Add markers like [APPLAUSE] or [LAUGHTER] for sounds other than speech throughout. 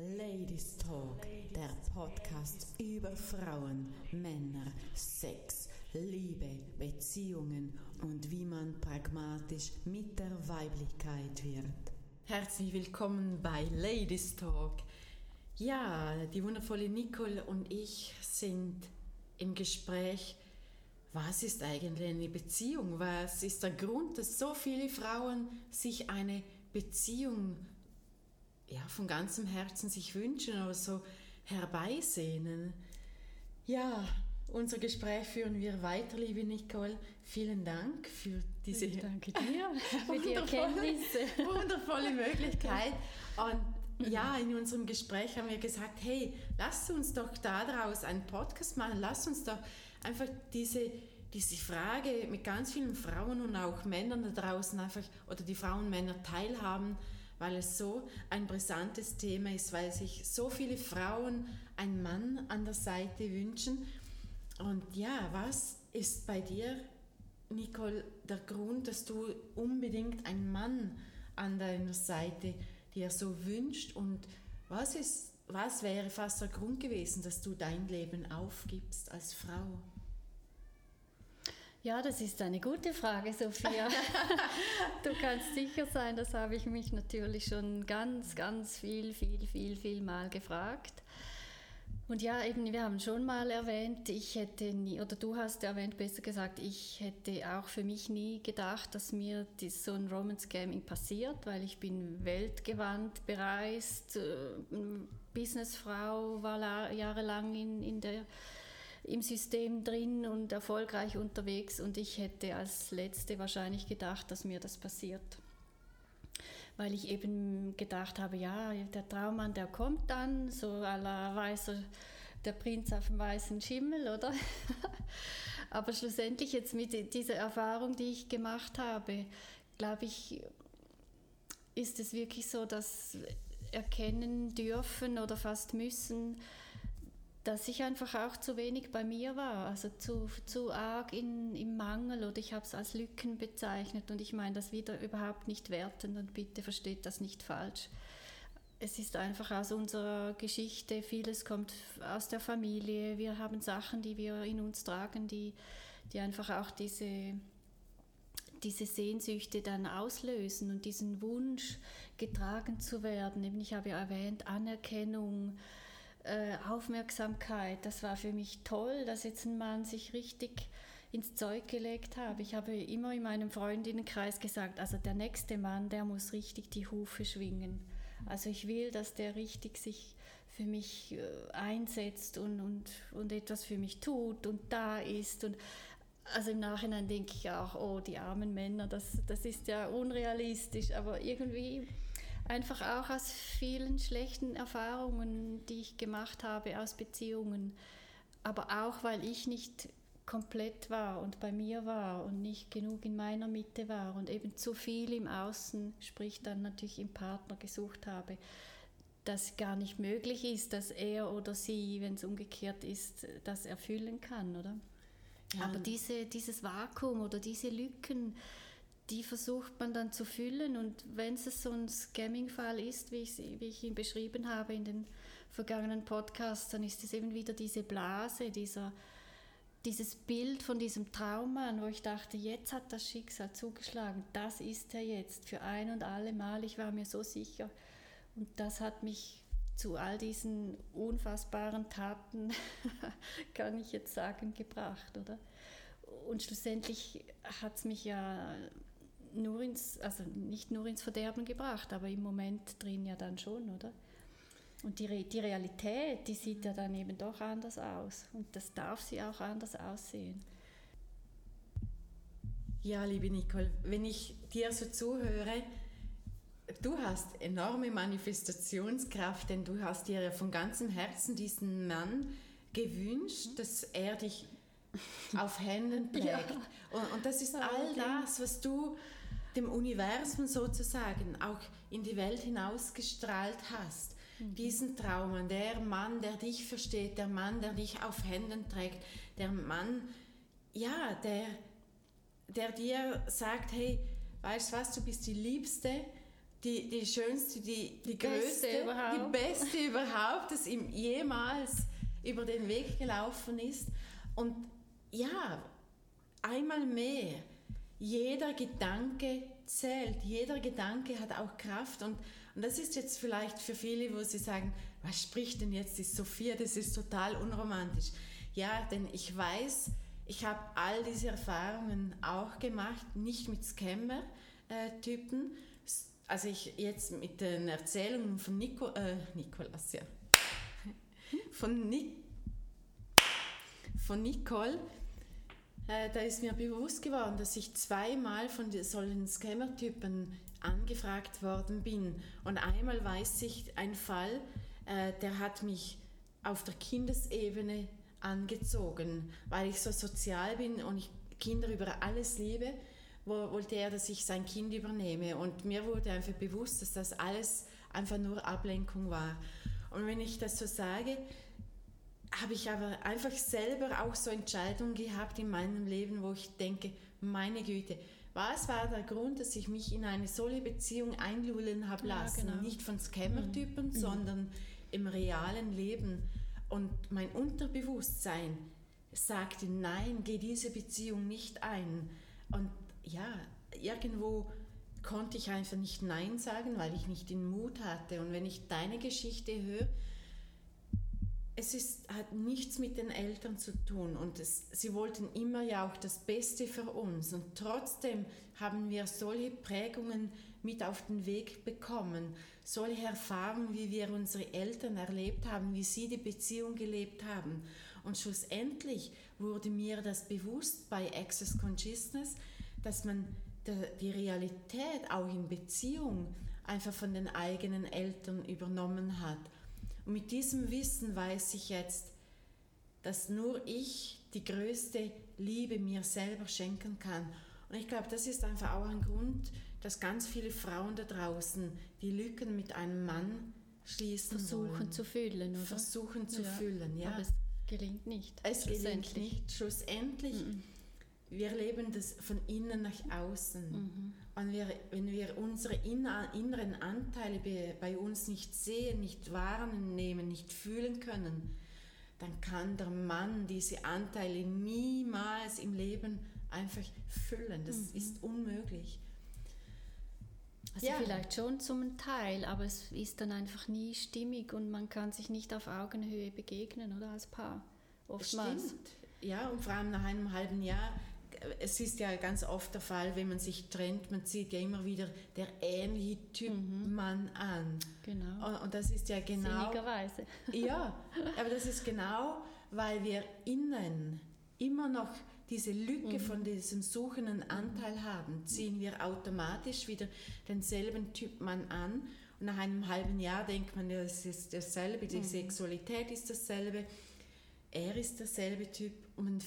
Ladies Talk, der Podcast über Frauen, Männer, Sex, Liebe, Beziehungen und wie man pragmatisch mit der Weiblichkeit wird. Herzlich willkommen bei Ladies Talk. Ja, die wundervolle Nicole und ich sind im Gespräch, was ist eigentlich eine Beziehung? Was ist der Grund, dass so viele Frauen sich eine Beziehung ja, von ganzem Herzen sich wünschen oder so herbeisehnen. Ja, unser Gespräch führen wir weiter, liebe Nicole. Vielen Dank für diese ich danke dir [LAUGHS] für die Erkenntnisse. [LAUGHS] wundervolle Möglichkeit. Und ja, in unserem Gespräch haben wir gesagt, hey, lasst uns doch daraus einen Podcast machen, lasst uns doch einfach diese, diese Frage mit ganz vielen Frauen und auch Männern da draußen einfach, oder die Frauen und Männer teilhaben weil es so ein brisantes Thema ist, weil sich so viele Frauen einen Mann an der Seite wünschen. Und ja, was ist bei dir, Nicole, der Grund, dass du unbedingt einen Mann an deiner Seite dir so wünscht? Und was, ist, was wäre fast der Grund gewesen, dass du dein Leben aufgibst als Frau? Ja, das ist eine gute Frage, Sophia. [LAUGHS] du kannst sicher sein, das habe ich mich natürlich schon ganz, ganz viel, viel, viel, viel Mal gefragt. Und ja, eben, wir haben schon mal erwähnt, ich hätte nie, oder du hast erwähnt, besser gesagt, ich hätte auch für mich nie gedacht, dass mir so ein Romance Gaming passiert, weil ich bin weltgewandt, bereist, äh, Businessfrau, war jahrelang in, in der im System drin und erfolgreich unterwegs und ich hätte als Letzte wahrscheinlich gedacht, dass mir das passiert. Weil ich eben gedacht habe, ja, der Traummann, der kommt dann, so aller weißer, der Prinz auf dem weißen Schimmel, oder? [LAUGHS] Aber schlussendlich jetzt mit dieser Erfahrung, die ich gemacht habe, glaube ich, ist es wirklich so, dass erkennen dürfen oder fast müssen, dass ich einfach auch zu wenig bei mir war, also zu, zu arg in, im Mangel oder ich habe es als Lücken bezeichnet und ich meine das wieder überhaupt nicht wertend und bitte versteht das nicht falsch. Es ist einfach aus unserer Geschichte, vieles kommt aus der Familie, wir haben Sachen, die wir in uns tragen, die, die einfach auch diese, diese Sehnsüchte dann auslösen und diesen Wunsch getragen zu werden. Eben ich habe ja erwähnt, Anerkennung, äh, Aufmerksamkeit. Das war für mich toll, dass jetzt ein Mann sich richtig ins Zeug gelegt hat. Ich habe immer in meinem Freundinnenkreis gesagt, also der nächste Mann, der muss richtig die Hufe schwingen. Also ich will, dass der richtig sich für mich äh, einsetzt und, und, und etwas für mich tut und da ist. Und also im Nachhinein denke ich auch, oh, die armen Männer, das, das ist ja unrealistisch, aber irgendwie einfach auch aus vielen schlechten Erfahrungen, die ich gemacht habe aus Beziehungen, aber auch weil ich nicht komplett war und bei mir war und nicht genug in meiner Mitte war und eben zu viel im Außen, sprich dann natürlich im Partner gesucht habe, dass gar nicht möglich ist, dass er oder sie, wenn es umgekehrt ist, das erfüllen kann, oder? Ja. Aber diese, dieses Vakuum oder diese Lücken, die versucht man dann zu füllen und wenn es so ein Scamming-Fall ist, wie ich, wie ich ihn beschrieben habe in den vergangenen Podcasts, dann ist es eben wieder diese Blase, dieser, dieses Bild von diesem Traummann, wo ich dachte, jetzt hat das Schicksal zugeschlagen, das ist er jetzt für ein und alle Mal, ich war mir so sicher und das hat mich zu all diesen unfassbaren Taten, [LAUGHS] kann ich jetzt sagen, gebracht, oder? Und schlussendlich hat es mich ja nur ins, also nicht nur ins Verderben gebracht, aber im Moment drin ja dann schon, oder? Und die, die Realität, die sieht ja dann eben doch anders aus. Und das darf sie auch anders aussehen. Ja, liebe Nicole, wenn ich dir so zuhöre, du hast enorme Manifestationskraft, denn du hast dir von ganzem Herzen diesen Mann gewünscht, dass er dich auf Händen trägt. [LAUGHS] Ja. Und, und, das ist all das, was du dem Universum sozusagen auch in die Welt hinausgestrahlt hast. Mhm. Diesen Traum, der Mann, der dich versteht, der Mann, der dich auf Händen trägt, der Mann, ja, der, der dir sagt, hey, weißt du was, du bist die Liebste die, die schönste, die, die größte, beste die beste überhaupt, das ihm jemals über den Weg gelaufen ist. Und ja, einmal mehr, jeder Gedanke zählt, jeder Gedanke hat auch Kraft. Und, und das ist jetzt vielleicht für viele, wo sie sagen, was spricht denn jetzt die Sophia, das ist total unromantisch. Ja, denn ich weiß, ich habe all diese Erfahrungen auch gemacht, nicht mit Scammer-Typen, also ich jetzt mit den Erzählungen von Nico, äh, Nikolas, ja, von, Ni von Nicole, äh, da ist mir bewusst geworden, dass ich zweimal von solchen Scammer-Typen angefragt worden bin. Und einmal weiß ich, ein Fall, äh, der hat mich auf der Kindesebene angezogen, weil ich so sozial bin und ich Kinder über alles liebe, wo, wollte er, dass ich sein Kind übernehme. Und mir wurde einfach bewusst, dass das alles einfach nur Ablenkung war. Und wenn ich das so sage, habe ich aber einfach selber auch so Entscheidungen gehabt in meinem Leben, wo ich denke, meine Güte, was war der Grund, dass ich mich in eine solche Beziehung einlullen habe lassen? Ja, genau. Nicht von Scammer-Typen, mhm. sondern im realen Leben. Und mein Unterbewusstsein sagte, nein, geh diese Beziehung nicht ein. Und ja, irgendwo konnte ich einfach nicht Nein sagen, weil ich nicht den Mut hatte. Und wenn ich deine Geschichte höre, es ist, hat nichts mit den Eltern zu tun und es, sie wollten immer ja auch das Beste für uns und trotzdem haben wir solche Prägungen mit auf den Weg bekommen, solche Erfahrungen, wie wir unsere Eltern erlebt haben, wie sie die Beziehung gelebt haben. Und schlussendlich wurde mir das bewusst bei Access Consciousness, dass man die Realität auch in Beziehung einfach von den eigenen Eltern übernommen hat und mit diesem Wissen weiß ich jetzt, dass nur ich die größte Liebe mir selber schenken kann. Und ich glaube, das ist einfach auch ein Grund, dass ganz viele Frauen da draußen die Lücken mit einem Mann schließen Versuchen wollen. zu füllen, oder? Versuchen zu ja. füllen, ja. Aber es gelingt nicht. Es gelingt nicht. Schlussendlich, mhm. Wir leben das von innen nach außen. Mhm. Und wir, wenn wir unsere inneren Anteile bei uns nicht sehen, nicht wahrnehmen, nicht fühlen können, dann kann der Mann diese Anteile niemals im Leben einfach füllen. Das mhm. ist unmöglich. Also ja. vielleicht schon zum Teil, aber es ist dann einfach nie stimmig und man kann sich nicht auf Augenhöhe begegnen oder als Paar. Oftmals. Stimmt. Ja, und vor allem nach einem halben Jahr es ist ja ganz oft der Fall, wenn man sich trennt, man zieht ja immer wieder der ähnliche Typ mhm. Mann an. Genau. Und, und, das ist ja genau. Sinnigerweise. [LAUGHS] Ja, aber das ist genau, weil wir innen immer noch diese Lücke mhm. von diesem suchenden Anteil haben, ziehen wir automatisch wieder denselben Typ Mann an. Und nach einem halben Jahr denkt man, ja, es ist dasselbe, die mhm. Sexualität ist dasselbe, er ist derselbe Typ und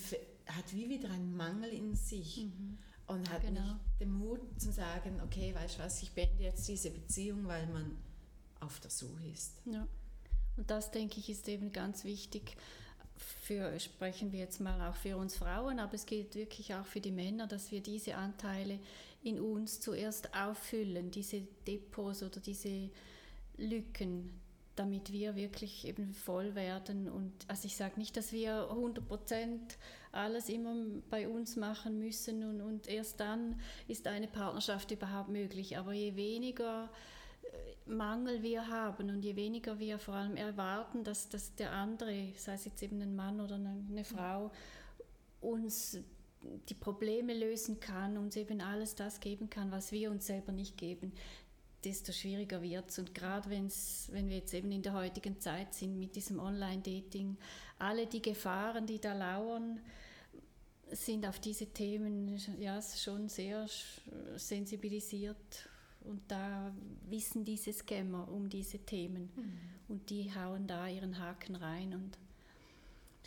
hat wie wieder einen Mangel in sich mhm. und hat genau. nicht den Mut zu sagen, okay, weißt du was, ich beende jetzt diese Beziehung, weil man auf der Suche ist. Ja. Und das, denke ich, ist eben ganz wichtig. Für, sprechen wir jetzt mal auch für uns Frauen, aber es gilt wirklich auch für die Männer, dass wir diese Anteile in uns zuerst auffüllen, diese Depots oder diese Lücken, damit wir wirklich eben voll werden. Und also ich sage nicht, dass wir 100 Prozent alles immer bei uns machen müssen und, und erst dann ist eine Partnerschaft überhaupt möglich. Aber je weniger äh, Mangel wir haben und je weniger wir vor allem erwarten, dass, dass der andere, sei es jetzt eben ein Mann oder eine, Frau, uns die Probleme lösen kann, uns eben alles das geben kann, was wir uns selber nicht geben, desto schwieriger wird es. Und gerade wenn wir jetzt eben in der heutigen Zeit sind mit diesem Online-Dating, alle die Gefahren, die da lauern, sind auf diese Themen ja, schon sehr sensibilisiert. Und da wissen diese Scammer um diese Themen. Mhm. Und die hauen da ihren Haken rein. Und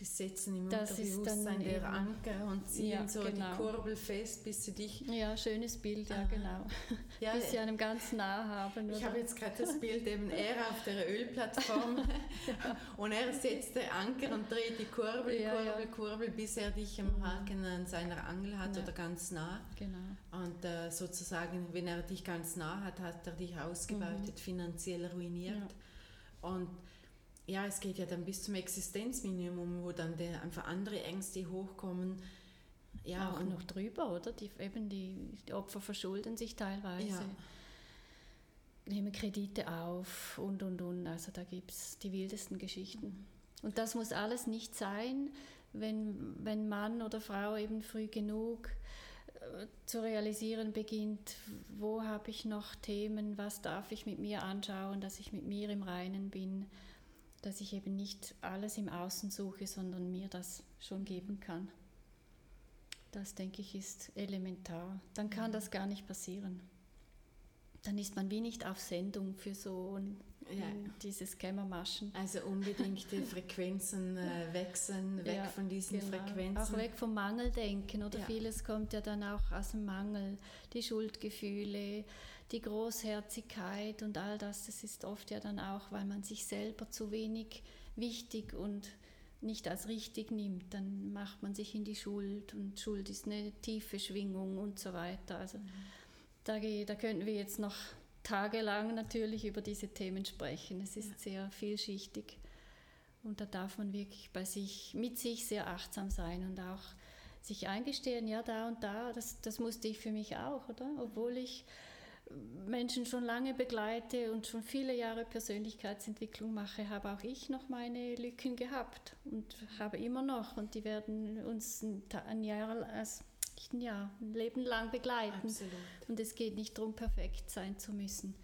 die setzen im Das Unterbewusstsein eben- Anker und ziehen Ja, so genau. die Kurbel fest, bis sie dich... Ja, schönes Bild, ja, Aha. genau. [LAUGHS] Ja, Bis sie einem ganz nah haben. ich habe jetzt gerade das Bild eben [LAUGHS] er auf der Ölplattform und er setzt den Anker und dreht die Kurbel, Ja, Kurbel, ja. Kurbel, bis er dich am Haken an seiner Angel hat Ja. oder ganz nah. Genau. Und äh, sozusagen, wenn er dich ganz nah hat, hat er dich ausgebeutet, finanziell ruiniert. Mhm. Ja. Und ja, es geht ja dann bis zum Existenzminimum, wo dann der, einfach andere Ängste hochkommen. Ja, auch und, noch drüber, oder? Die, eben die, die Opfer verschulden sich teilweise, Ja. nehmen Kredite auf und und und. Also da gibt es die wildesten Geschichten. Und das muss alles nicht sein, wenn, wenn Mann oder Frau eben früh genug äh, zu realisieren beginnt, wo habe ich noch Themen, was darf ich mit mir anschauen, dass ich mit mir im Reinen bin, dass ich eben nicht alles im Außen suche, sondern mir das schon geben kann. Das, denke ich, ist elementar. Dann kann das gar nicht passieren. Dann ist man wie nicht auf Sendung für so ein, Ja. dieses Kämmermaschen. Also unbedingt die [LAUGHS] Frequenzen äh, wechseln, weg Ja, von diesen genau. Frequenzen. Auch weg vom Mangeldenken oder Ja. vieles kommt ja dann auch aus dem Mangel. Die Schuldgefühle, die Großherzigkeit und all das, das ist oft ja dann auch, weil man sich selber zu wenig wichtig und nicht als richtig nimmt, dann macht man sich in die Schuld und Schuld ist eine tiefe Schwingung und so weiter. Also da, ge- da könnten wir jetzt noch tagelang natürlich über diese Themen sprechen. Es ist Ja. sehr vielschichtig. Und da darf man wirklich bei sich, mit sich sehr achtsam sein und auch sich eingestehen, ja, da und da, das, das musste ich für mich auch, oder? Obwohl ich Menschen schon lange begleite und schon viele Jahre Persönlichkeitsentwicklung mache, habe auch ich noch meine Lücken gehabt und habe immer noch und die werden uns ein, Jahr, also nicht ein Jahr, ein Leben lang begleiten. Absolut. Und es geht nicht darum, perfekt sein zu müssen.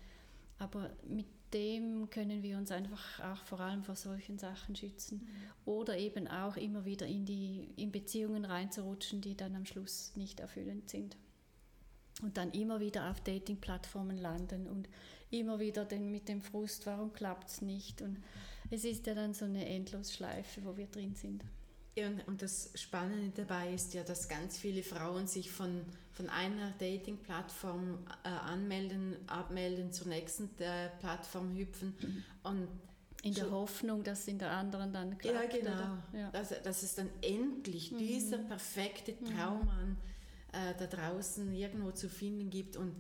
Aber mit dem können wir uns einfach auch vor allem vor solchen Sachen schützen. Oder eben auch immer wieder in, die, in Beziehungen reinzurutschen, die dann am Schluss nicht erfüllend sind. Und dann immer wieder auf Dating-Plattformen landen und immer wieder den, mit dem Frust, warum klappt es nicht. Und es ist ja dann so eine Endlosschleife, wo wir drin sind. Und, das Spannende dabei ist ja, dass ganz viele Frauen sich von, von einer Dating-Plattform äh, anmelden, abmelden, zur nächsten äh, Plattform hüpfen. Mhm. Und In der So- Hoffnung, dass in der anderen dann klappt. ja, genau. Ja. Dass, dass es dann endlich dieser perfekte Traummann äh, da draußen irgendwo zu finden gibt. Und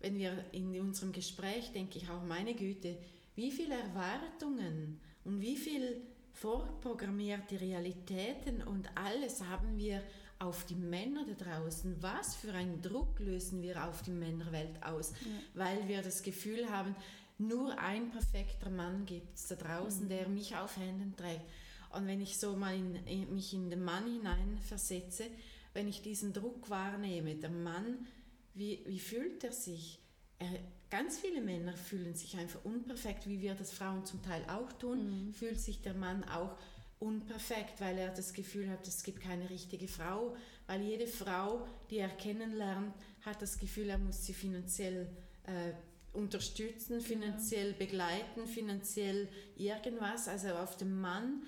wenn wir in unserem Gespräch, denke ich auch, meine Güte, wie viele Erwartungen und wie viel vorprogrammierte Realitäten und alles haben wir auf die Männer da draußen. Was für einen Druck lösen wir auf die Männerwelt aus, weil wir das Gefühl haben, nur ein perfekter Mann gibt es da draußen, der mich auf Händen trägt. Und wenn ich so mal in, in, mich in den Mann hineinversetze, wenn ich diesen Druck wahrnehme, der Mann, wie, wie fühlt er sich? Er, ganz viele Männer fühlen sich einfach unperfekt, wie wir das Frauen zum Teil auch tun, fühlt sich der Mann auch unperfekt, weil er das Gefühl hat, es gibt keine richtige Frau, weil jede Frau, die er kennenlernt, hat das Gefühl, er muss sie finanziell äh, unterstützen, finanziell begleiten, finanziell irgendwas. Also auf dem Mann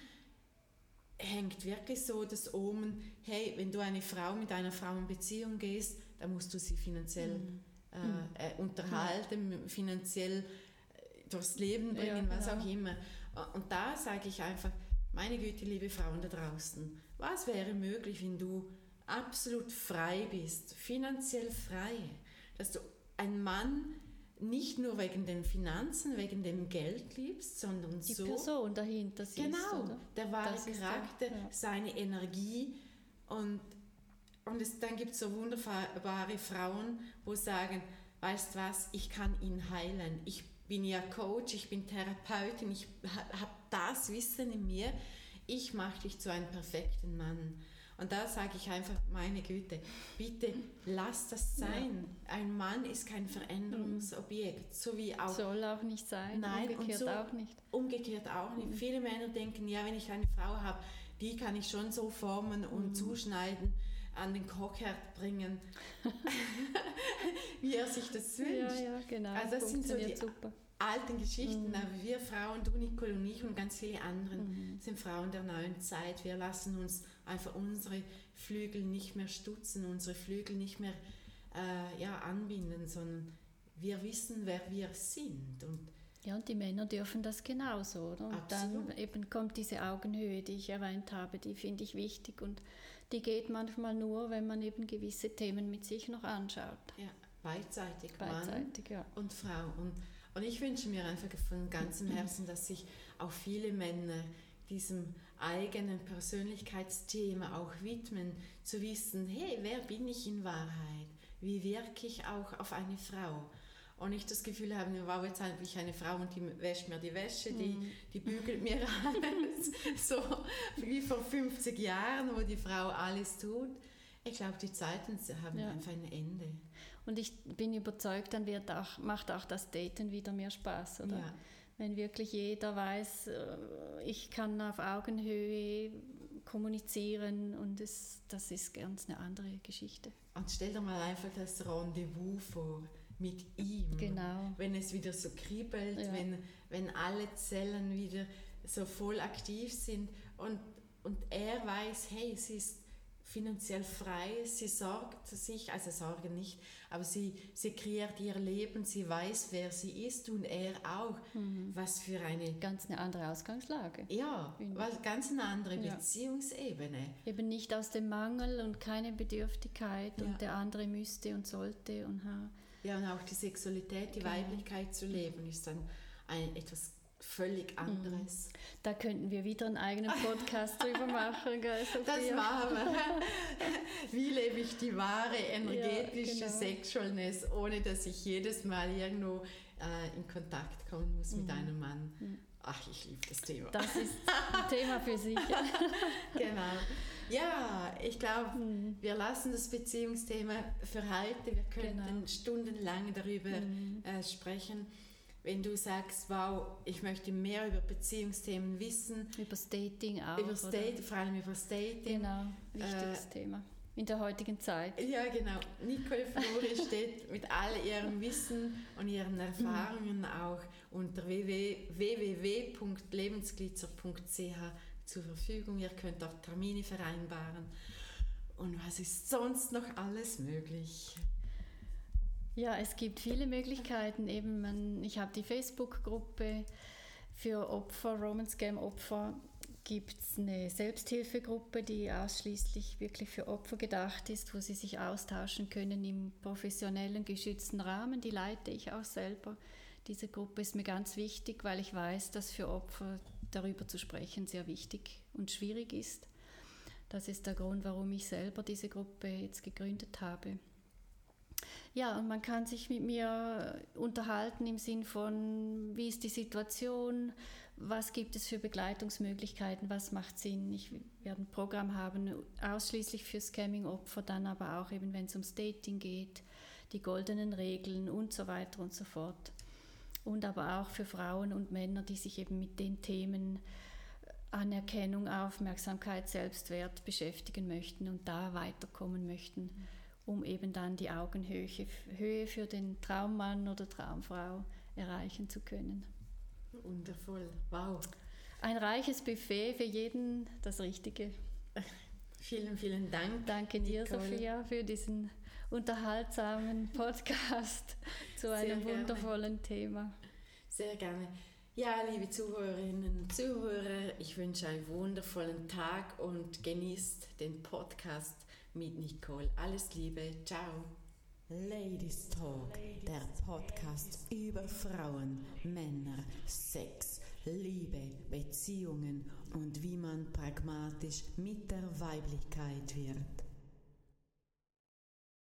hängt wirklich so das Omen, hey, wenn du eine Frau mit einer Frau in Beziehung gehst, dann musst du sie finanziell äh, äh, unterhalten, finanziell äh, durchs Leben bringen, Ja, was genau. auch immer. Und da sage ich einfach, meine Güte, liebe Frauen da draußen, was wäre möglich, wenn du absolut frei bist, finanziell frei, dass du einen Mann nicht nur wegen den Finanzen, wegen dem Geld liebst, sondern Die so Person dahinter siehst, Genau, oder? der wahre Das ist der- Charakter, ja. seine Energie und, und es, dann gibt es so wunderbare Frauen, wo sagen, weißt was, ich kann ihn heilen. Ich bin ja Coach, ich bin Therapeutin, ich ha, habe das Wissen in mir, ich mache dich zu einem perfekten Mann. Und da sage ich einfach, meine Güte, bitte lass das sein. Ein Mann ist kein Veränderungsobjekt, so wie auch Soll auch nicht sein, Nein, und umgekehrt so- auch nicht. Umgekehrt auch nicht. Viele Männer denken, ja, wenn ich eine Frau habe, die kann ich schon so formen und zuschneiden, an den Kochherd bringen, [LAUGHS] wie er sich das wünscht. Ja, ja, genau. Also das sind so die super. alten Geschichten, mhm. aber wir Frauen, du Nicole und ich und ganz viele andere mhm. sind Frauen der neuen Zeit. Wir lassen uns einfach unsere Flügel nicht mehr stutzen, unsere Flügel nicht mehr äh, ja, anbinden, sondern wir wissen, wer wir sind. Und ja, und die Männer dürfen das genauso. Oder? Und Absolut. dann eben kommt diese Augenhöhe, die ich erwähnt habe, die finde ich wichtig und die geht manchmal nur, wenn man eben gewisse Themen mit sich noch anschaut. Ja, beidseitig, beidseitig Mann ja. und Frau. Und, und ich wünsche mir einfach von ganzem Herzen, dass sich auch viele Männer diesem eigenen Persönlichkeitsthema auch widmen, zu wissen, hey, wer bin ich in Wahrheit? Wie wirke ich auch auf eine Frau? und nicht das Gefühl haben, wow, jetzt habe ich eine Frau und die wäscht mir die Wäsche, die, mhm. die bügelt mir alles, [LAUGHS] so wie vor 50 Jahren, wo die Frau alles tut. Ich glaube, die Zeiten haben ja. einfach ein Ende. Und ich bin überzeugt, dann wird auch, macht auch das Daten wieder mehr Spaß, oder? Ja. Wenn wirklich jeder weiß, äh, ich kann auf Augenhöhe kommunizieren und das, das ist ganz eine andere Geschichte. Und stell dir mal einfach das Rendezvous vor mit ihm. Genau. Wenn es wieder so kribbelt, ja. wenn, wenn alle Zellen wieder so voll aktiv sind und, und er weiß, hey, sie ist finanziell frei, sie sorgt sich, also sorgen nicht, aber sie, sie kreiert ihr Leben, sie weiß, wer sie ist und er auch. Mhm. Was für eine... Ganz eine andere Ausgangslage. Ja, was, ganz eine andere ja. Beziehungsebene. Eben nicht aus dem Mangel und keine Bedürftigkeit ja. und der andere müsste und sollte und ha. Ja, und auch die Sexualität, die genau. Weiblichkeit zu leben, ist dann ein, etwas völlig mhm. anderes. Da könnten wir wieder einen eigenen Podcast [LAUGHS] drüber machen, gell? Das machen wir. [LAUGHS] Wie lebe ich die wahre energetische ja, genau. Sexualness, ohne dass ich jedes Mal irgendwo äh, in Kontakt kommen muss mit mhm. einem Mann? Mhm. Ach, ich liebe das Thema. Das ist ein Thema für sich. [LAUGHS] genau. Ja, ich glaube, mhm. wir lassen das Beziehungsthema für heute. Wir könnten genau. stundenlang darüber mhm. äh, sprechen. Wenn du sagst, wow, ich möchte mehr über Beziehungsthemen wissen. Über das Dating auch. Über das Dating, vor allem über das Dating. Genau, wichtiges äh, Thema in der heutigen Zeit. Ja, genau. Nicole Flori [LAUGHS] steht mit all ihrem Wissen und ihren Erfahrungen mhm. auch unter www.lebensglitzer.ch zur Verfügung. Ihr könnt auch Termine vereinbaren. Und was ist sonst noch alles möglich? Ja, es gibt viele Möglichkeiten. Eben, man, ich habe die Facebook-Gruppe für Opfer, Romance Game Opfer. Gibt es eine Selbsthilfegruppe, die ausschließlich wirklich für Opfer gedacht ist, wo sie sich austauschen können im professionellen, geschützten Rahmen. Die leite ich auch selber. Diese Gruppe ist mir ganz wichtig, weil ich weiß, dass für Opfer darüber zu sprechen sehr wichtig und schwierig ist. Das ist der Grund, warum ich selber diese Gruppe jetzt gegründet habe. Ja, und man kann sich mit mir unterhalten im Sinn von, wie ist die Situation, was gibt es für Begleitungsmöglichkeiten, was macht Sinn. Ich werde ein Programm haben, ausschließlich für Scamming-Opfer, dann aber auch eben, wenn es ums Dating geht, die goldenen Regeln und so weiter und so fort. Und aber auch für Frauen und Männer, die sich eben mit den Themen Anerkennung, Aufmerksamkeit, Selbstwert beschäftigen möchten und da weiterkommen möchten, um eben dann die Augenhöhe Höhe für den Traummann oder Traumfrau erreichen zu können. Wundervoll, wow. Ein reiches Buffet für jeden das Richtige. [LAUGHS] Vielen, vielen Dank. Danke dir, Nicole. Sophia, für diesen unterhaltsamen [LAUGHS] Podcast zu einem wundervollen Thema. Sehr gerne. Ja, liebe Zuhörerinnen und Zuhörer, ich wünsche einen wundervollen Tag und genießt den Podcast mit Nicole. Alles Liebe, ciao. Ladies Talk, der Podcast über Frauen, Männer, Sex, Liebe, Beziehungen und wie man pragmatisch mit der Weiblichkeit wird.